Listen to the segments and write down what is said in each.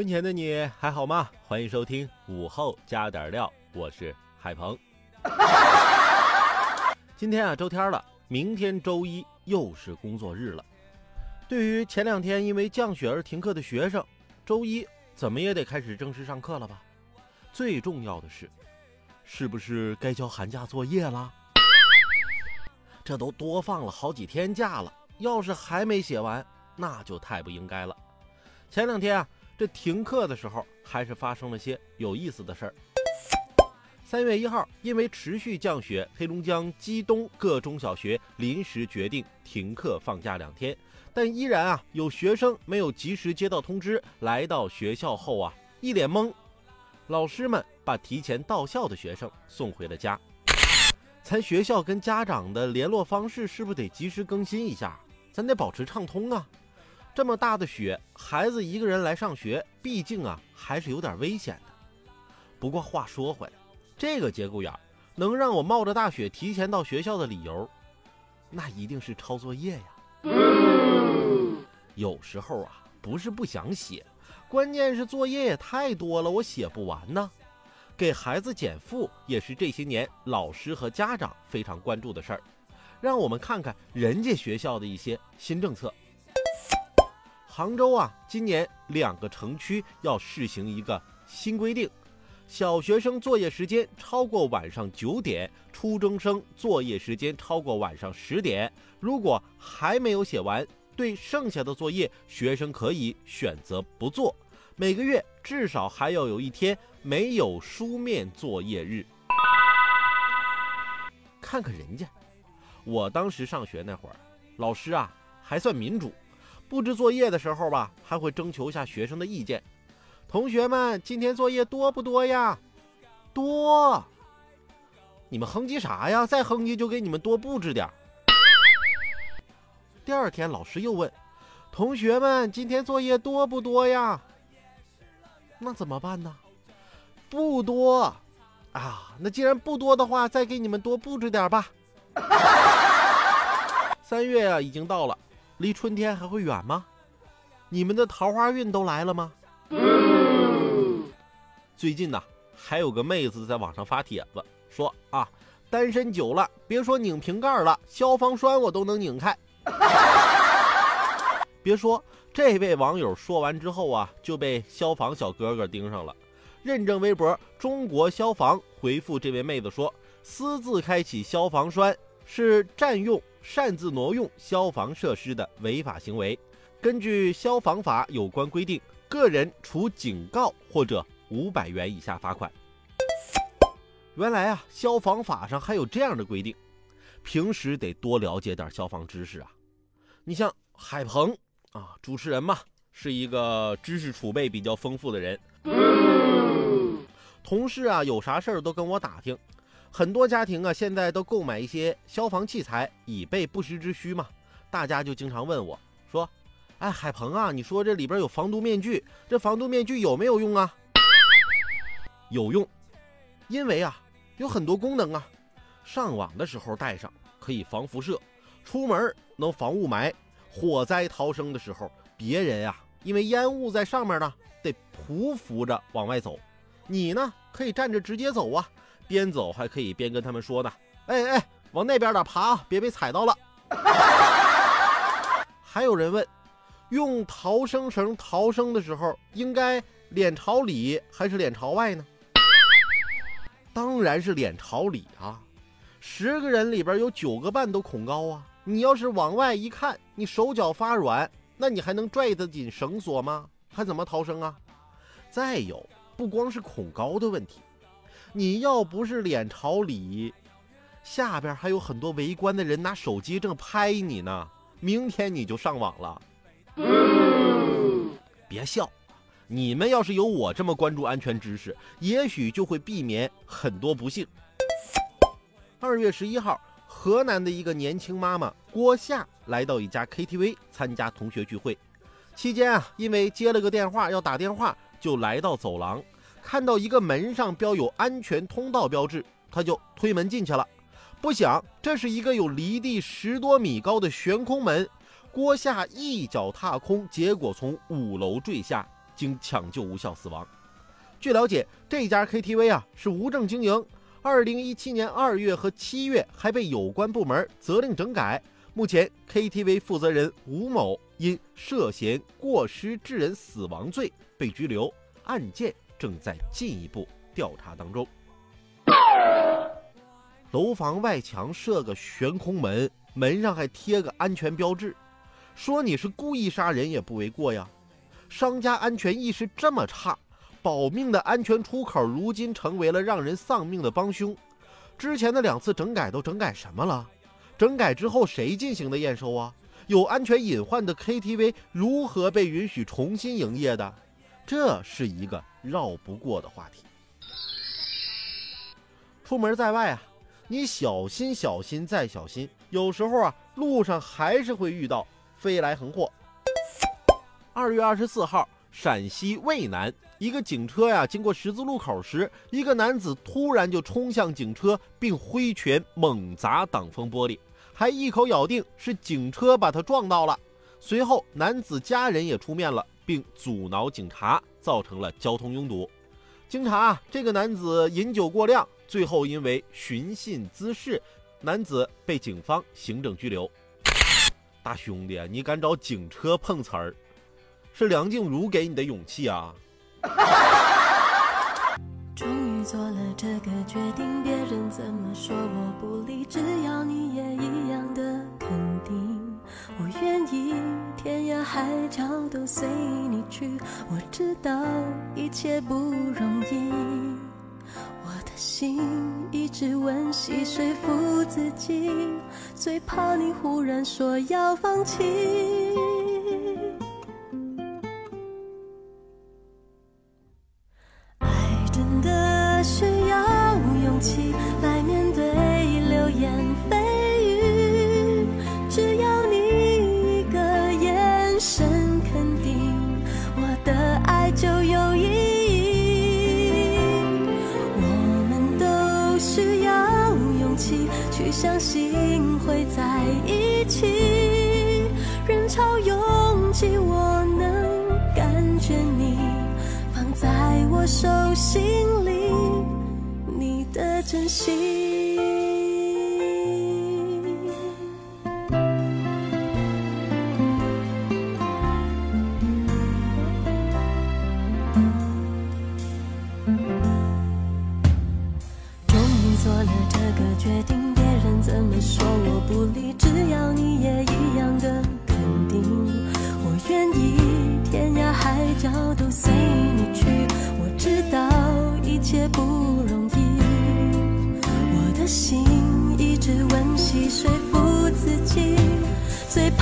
收音前的你还好吗？欢迎收听午后加点料，我是海鹏。今天啊，周天了，明天周一又是工作日了。对于前两天因为降雪而停课的学生，周一怎么也得开始正式上课了吧？最重要的是，是不是该交寒假作业了？这都多放了好几天假了，要是还没写完，那就太不应该了。前两天啊。这停课的时候，还是发生了些有意思的事儿。三月一号，因为持续降雪，黑龙江鸡东各中小学临时决定停课放假两天，但依然啊有学生没有及时接到通知，来到学校后啊一脸懵。老师们把提前到校的学生送回了家。咱学校跟家长的联络方式是不是得及时更新一下？咱得保持畅通啊！这么大的雪，孩子一个人来上学，毕竟啊还是有点危险的。不过话说回来，这个节骨眼能让我冒着大雪提前到学校的理由，那一定是抄作业呀。有时候啊，不是不想写，关键是作业也太多了，我写不完呢。给孩子减负也是这些年老师和家长非常关注的事儿。让我们看看人家学校的一些新政策。杭州啊，今年两个城区要试行一个新规定：小学生作业时间超过晚上九点，初中生作业时间超过晚上十点。如果还没有写完，对剩下的作业，学生可以选择不做。每个月至少还要有一天没有书面作业日。看看人家，我当时上学那会儿，老师啊还算民主。布置作业的时候吧，还会征求一下学生的意见。同学们，今天作业多不多呀？多。你们哼唧啥呀？再哼唧就给你们多布置点。第二天老师又问：“同学们，今天作业多不多呀？”那怎么办呢？不多。啊，那既然不多的话，再给你们多布置点吧。三月啊，已经到了。离春天还会远吗？你们的桃花运都来了吗？最近呢，还有个妹子在网上发帖子说啊，单身久了，别说拧瓶盖了，消防栓我都能拧开。别说这位网友说完之后啊，就被消防小哥哥盯上了。认证微博中国消防回复这位妹子说，私自开启消防栓是占用。擅自挪用消防设施的违法行为，根据消防法有关规定，个人处警告或者五百元以下罚款。原来啊，消防法上还有这样的规定，平时得多了解点消防知识啊。你像海鹏啊，主持人嘛，是一个知识储备比较丰富的人。同事啊，有啥事儿都跟我打听。很多家庭啊，现在都购买一些消防器材以备不时之需嘛。大家就经常问我说：“哎，海鹏啊，你说这里边有防毒面具，这防毒面具有没有用啊？”有用，因为啊，有很多功能啊。上网的时候戴上可以防辐射，出门能防雾霾，火灾逃生的时候，别人啊因为烟雾在上面呢，得匍匐着往外走，你呢可以站着直接走啊。边走还可以边跟他们说呢，哎哎，往那边的爬，别被踩到了。还有人问，用逃生绳逃生的时候，应该脸朝里还是脸朝外呢？当然是脸朝里啊！十个人里边有九个半都恐高啊！你要是往外一看，你手脚发软，那你还能拽得紧绳索吗？还怎么逃生啊？再有，不光是恐高的问题，你要不是脸朝里，下边还有很多围观的人拿手机正拍你呢，明天你就上网了。别笑，你们要是有我这么关注安全知识，也许就会避免很多不幸。二月十一号，河南的一个年轻妈妈郭夏来到一家 KTV 参加同学聚会，期间啊，因为接了个电话要打电话，就来到走廊，看到一个门上标有安全通道标志，他就推门进去了。不想这是一个有离地十多米高的悬空门。郭夏一脚踏空，结果从五楼坠下，经抢救无效死亡。据了解，这家 KTV 啊是无证经营，二零一七年二月和七月还被有关部门责令整改。目前，KTV 负责人吴某因涉嫌过失致人死亡罪被拘留，案件正在进一步调查当中。楼房外墙设个悬空门，门上还贴个安全标志。说你是故意杀人也不为过呀！商家安全意识这么差，保命的安全出口如今成为了让人丧命的帮凶。之前的两次整改都整改什么了？整改之后谁进行的验收啊？有安全隐患的 KTV 如何被允许重新营业的？这是一个绕不过的话题。出门在外啊，你小心小心再小心，有时候啊，路上还是会遇到。飞来横祸。二月二十四号，陕西渭南一个警车呀，经过十字路口时，一个男子突然就冲向警车，并挥拳猛砸挡风玻璃，还一口咬定是警车把他撞到了。随后，男子家人也出面了，并阻挠警察，造成了交通拥堵。经查，这个男子饮酒过量，最后因为寻衅滋事，男子被警方行政拘留。大兄弟，你敢找警车碰瓷儿，是梁静茹给你的勇气啊！终于做了这个决定，别人怎么说我不理，只要你也一样的肯定，我愿意天涯海角都随你去。我知道一切不容易。我的心一直温习说服自己，最怕你忽然说要放弃。爱真的需要勇气来手心里你的真心。终于做了这个决定别人怎么说我不理只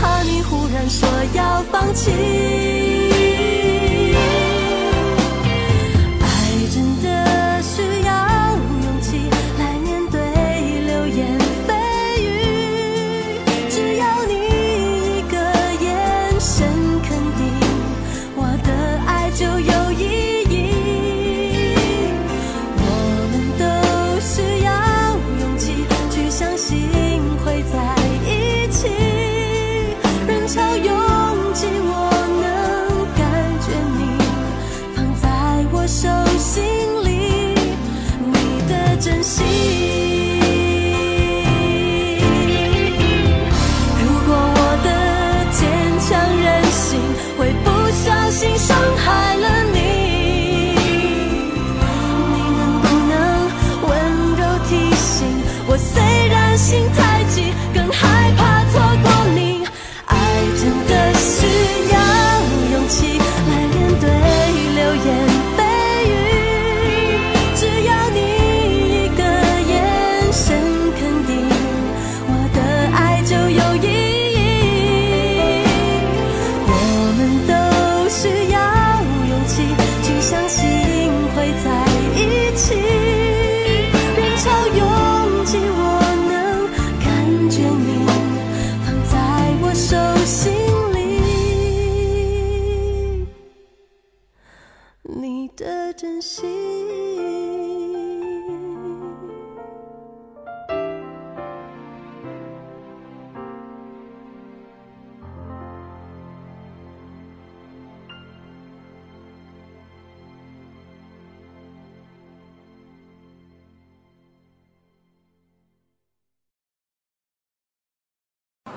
怕你忽然说要放弃。手心里你的真心。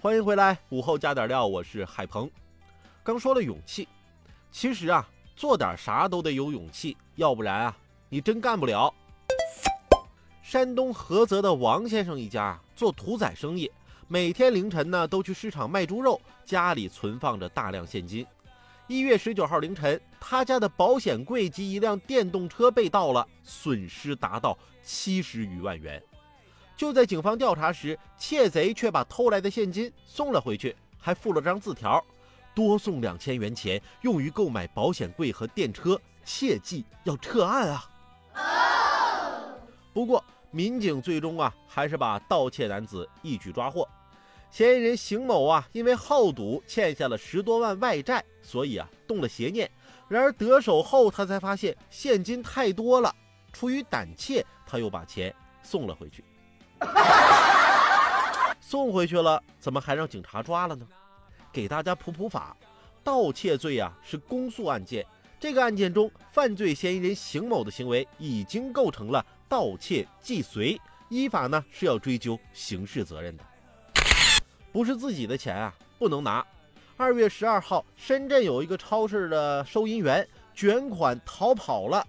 欢迎回来，午后加点料，我是海鹏。刚说了勇气，其实啊，做点啥都得有勇气，要不然啊，你真干不了。山东菏泽的王先生一家做屠宰生意，每天凌晨呢都去市场卖猪肉，家里存放着大量现金。一月十九号凌晨，他家的保险柜及一辆电动车被盗了，损失达到七十余万元。就在警方调查时，窃贼却把偷来的现金送了回去，还附了张字条：“多送两千元钱，用于购买保险柜和电车，切记要撤案啊！”不过，民警最终啊，还是把盗窃男子一举抓获。嫌疑人邢某啊，因为好赌欠下了十多万外债，所以啊，动了邪念。然而得手后，他才发现现金太多了，出于胆怯，他又把钱送了回去。送回去了，怎么还让警察抓了呢？给大家普普法，盗窃罪啊是公诉案件，这个案件中犯罪嫌疑人邢某的行为已经构成了盗窃既遂，依法呢是要追究刑事责任的。不是自己的钱啊，不能拿。二月十二号，深圳有一个超市的收银员卷款逃跑了。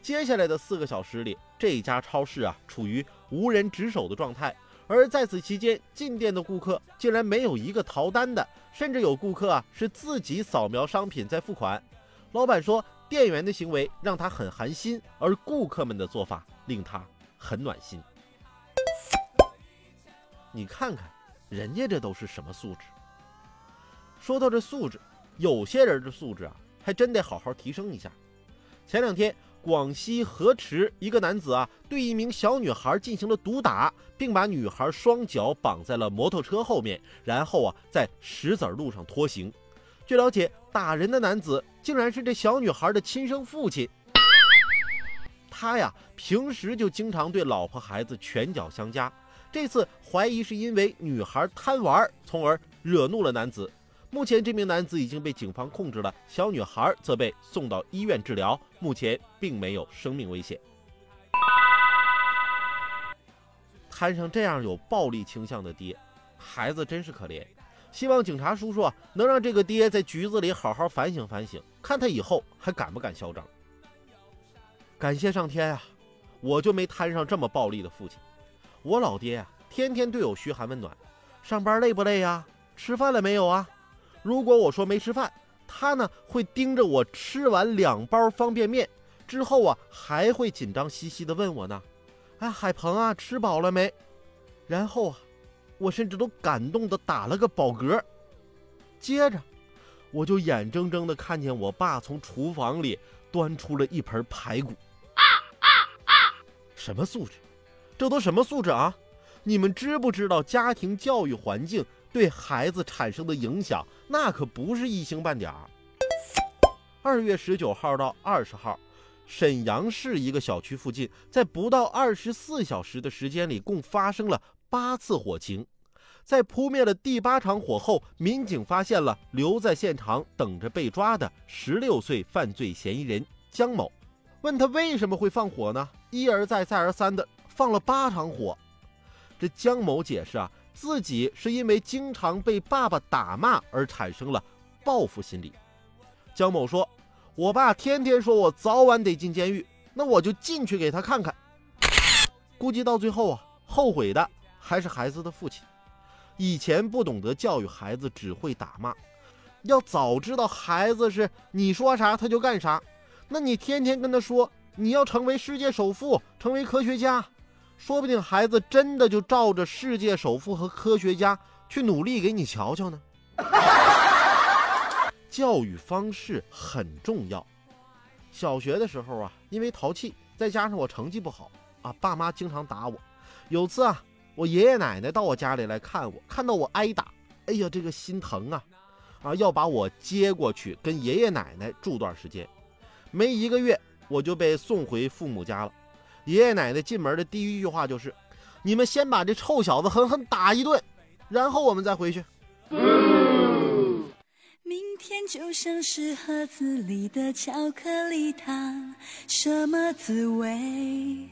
接下来的四个小时里，这家超市啊处于无人值守的状态，而在此期间，进店的顾客竟然没有一个逃单的，甚至有顾客啊是自己扫描商品再付款。老板说，店员的行为让他很寒心，而顾客们的做法令他很暖心。你看看，人家这都是什么素质？说到这素质，有些人的素质啊，还真得好好提升一下。前两天。广西河池一个男子啊，对一名小女孩进行了毒打，并把女孩双脚绑在了摩托车后面，然后啊，在石子路上拖行。据了解，打人的男子竟然是这小女孩的亲生父亲。他呀，平时就经常对老婆孩子拳脚相加，这次怀疑是因为女孩贪玩，从而惹怒了男子。目前，这名男子已经被警方控制了，小女孩则被送到医院治疗，目前并没有生命危险。摊上这样有暴力倾向的爹，孩子真是可怜。希望警察叔叔能让这个爹在局子里好好反省反省，看他以后还敢不敢嚣张。感谢上天啊，我就没摊上这么暴力的父亲。我老爹啊，天天对我嘘寒问暖，上班累不累呀？吃饭了没有啊？如果我说没吃饭，他呢会盯着我吃完两包方便面之后啊，还会紧张兮兮的问我呢：“哎，海鹏啊，吃饱了没？”然后啊，我甚至都感动的打了个饱嗝。接着，我就眼睁睁的看见我爸从厨房里端出了一盆排骨。啊啊啊什么素质？这都什么素质啊？你们知不知道家庭教育环境？对孩子产生的影响，那可不是一星半点儿。二月十九号到二十号，沈阳市一个小区附近，在不到二十四小时的时间里，共发生了八次火情。在扑灭了第八场火后，民警发现了留在现场等着被抓的十六岁犯罪嫌疑人姜某。问他为什么会放火呢？一而再，再而三的放了八场火。这姜某解释啊。自己是因为经常被爸爸打骂而产生了报复心理。姜某说：“我爸天天说我早晚得进监狱，那我就进去给他看看。”估计到最后啊，后悔的还是孩子的父亲。以前不懂得教育孩子，只会打骂。要早知道孩子是你说啥他就干啥，那你天天跟他说你要成为世界首富，成为科学家，说不定孩子真的就照着世界首富和科学家去努力给你瞧瞧呢。教育方式很重要。小学的时候啊，因为淘气，再加上我成绩不好啊，爸妈经常打我。有次啊，我爷爷奶奶到我家里来看我，看到我挨打，哎呀，这个心疼啊，啊，要把我接过去跟爷爷奶奶住段时间。没一个月，我就被送回父母家了。爷爷奶奶进门的第一句话就是：“你们先把这臭小子狠狠打一顿，然后我们再回去。”明天就像是盒子里的巧克力糖，什么滋味？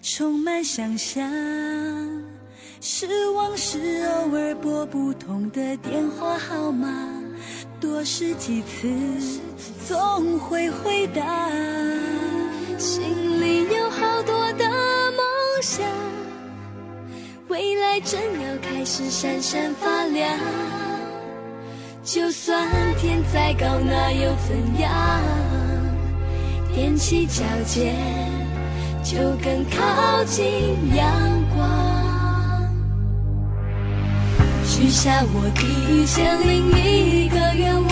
充满想象。是往事偶尔拨不通的电话号码，多试几次，总会回答。心里有好多的梦想，未来正要开始闪闪发亮。就算天再高，那又怎样？踮起脚尖，就更靠近阳光。许下我第一千零一个愿望，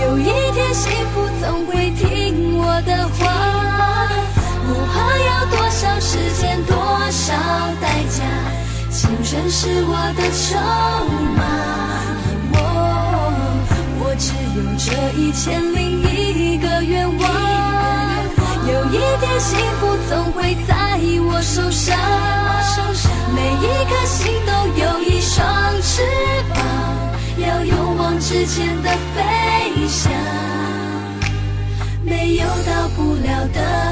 有一天幸福总会听我的话。不怕要多少时间，多少代价，青春是我的筹码。我只有这一千零一个愿望，有一天幸福总会在我手上。每一颗心都有一双翅膀，要勇往直前的飞翔，没有到不了的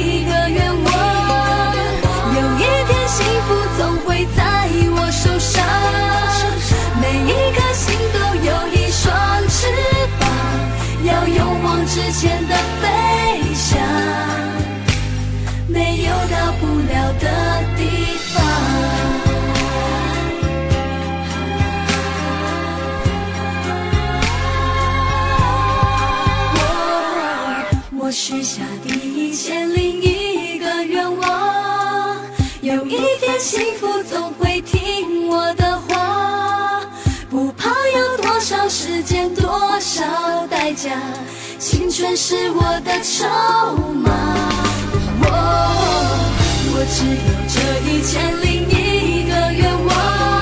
往直前的飞翔，没有到不了的地方。我我许下第一千零一个愿望，有一天幸福总会听我的话，不怕要多少时间，多少代价，青春是我的筹码。我我只有这一千零一个愿望，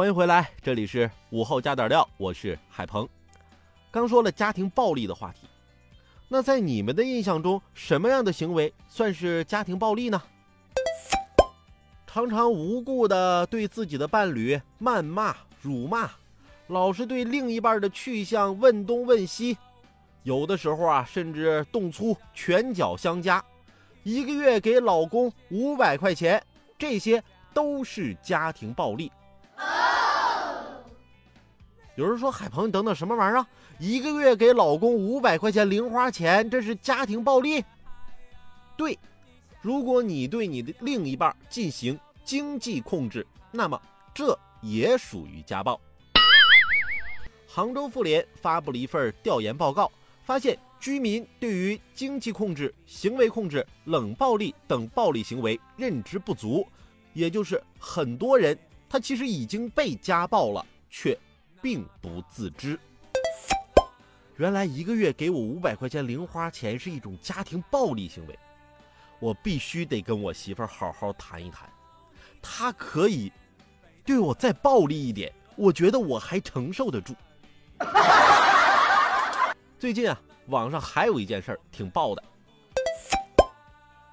欢迎回来，这里是午后加点料，我是海鹏。刚说了家庭暴力的话题，那在你们的印象中，什么样的行为算是家庭暴力呢？常常无故的对自己的伴侣谩骂、辱骂，老是对另一半的去向问东问西，有的时候啊，甚至动粗、拳脚相加，一个月给老公五百块钱，这些都是家庭暴力。有人说：“海鹏，你等等，什么玩意儿？一个月给老公五百块钱零花钱，这是家庭暴力？”对。如果你对你的另一半进行经济控制，那么这也属于家暴。杭州妇联发布了一份调研报告，发现居民对于经济控制、行为控制、冷暴力等暴力行为认知不足，也就是很多人他其实已经被家暴了，却并不自知。原来一个月给我五百块钱零花钱是一种家庭暴力行为。我必须得跟我媳妇儿好好谈一谈，她可以对我再暴力一点，我觉得我还承受得住。最近啊，网上还有一件事儿挺爆的。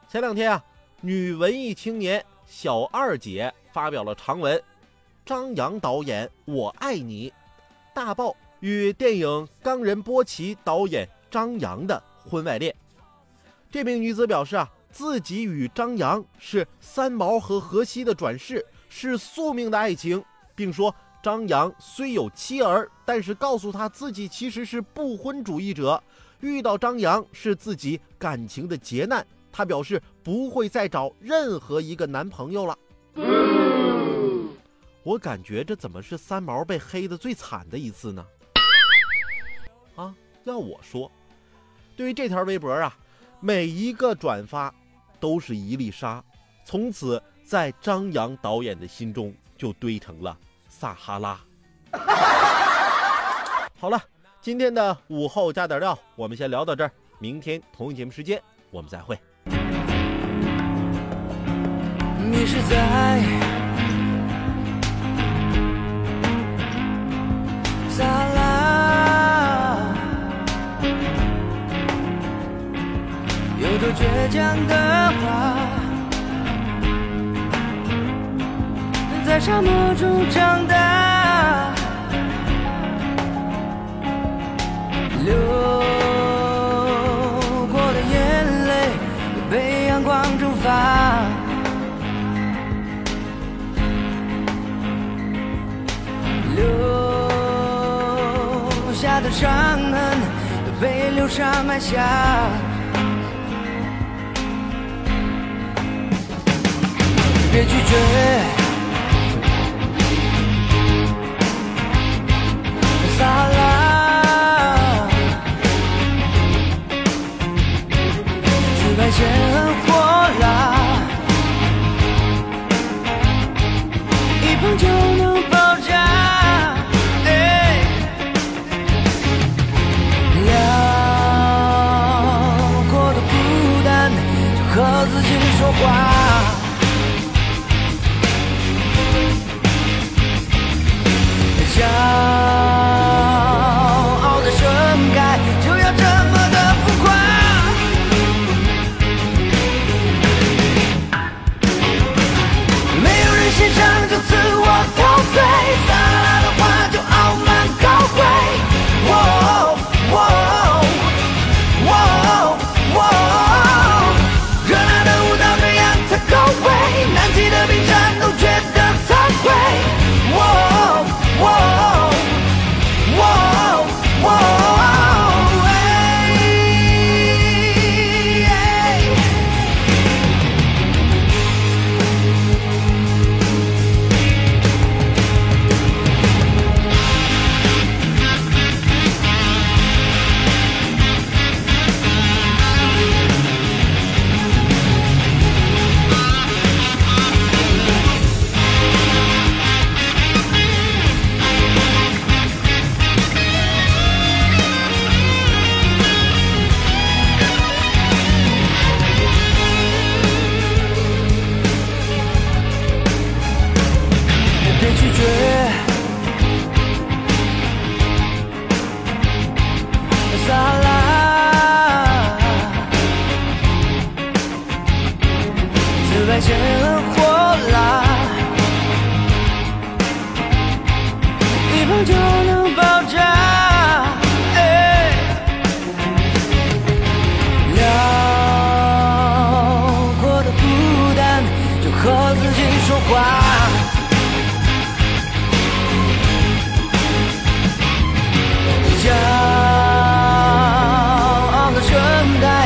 前两天啊，女文艺青年小二姐发表了长文，张扬导演我爱你，大爆与电影《冈仁波齐》导演张扬的婚外恋。这名女子表示啊。自己与张扬是三毛和荷西的转世，是宿命的爱情，并说张扬虽有妻儿，但是告诉他自己其实是不婚主义者。遇到张扬是自己感情的劫难，她表示不会再找任何一个男朋友了。我感觉这怎么是三毛被黑的最惨的一次呢？啊，要我说，对于这条微博啊，每一个转发。都是一粒沙，从此在张扬导演的心中就堆成了撒哈拉。好了，今天的午后加点料，我们先聊到这儿。明天同一节目时间，我们再会。你是在多倔强的？在沙漠中长大，流过的眼泪被阳光蒸发，留下的伤痕被流沙埋下。别拒绝。外火辣。一碰就 come down.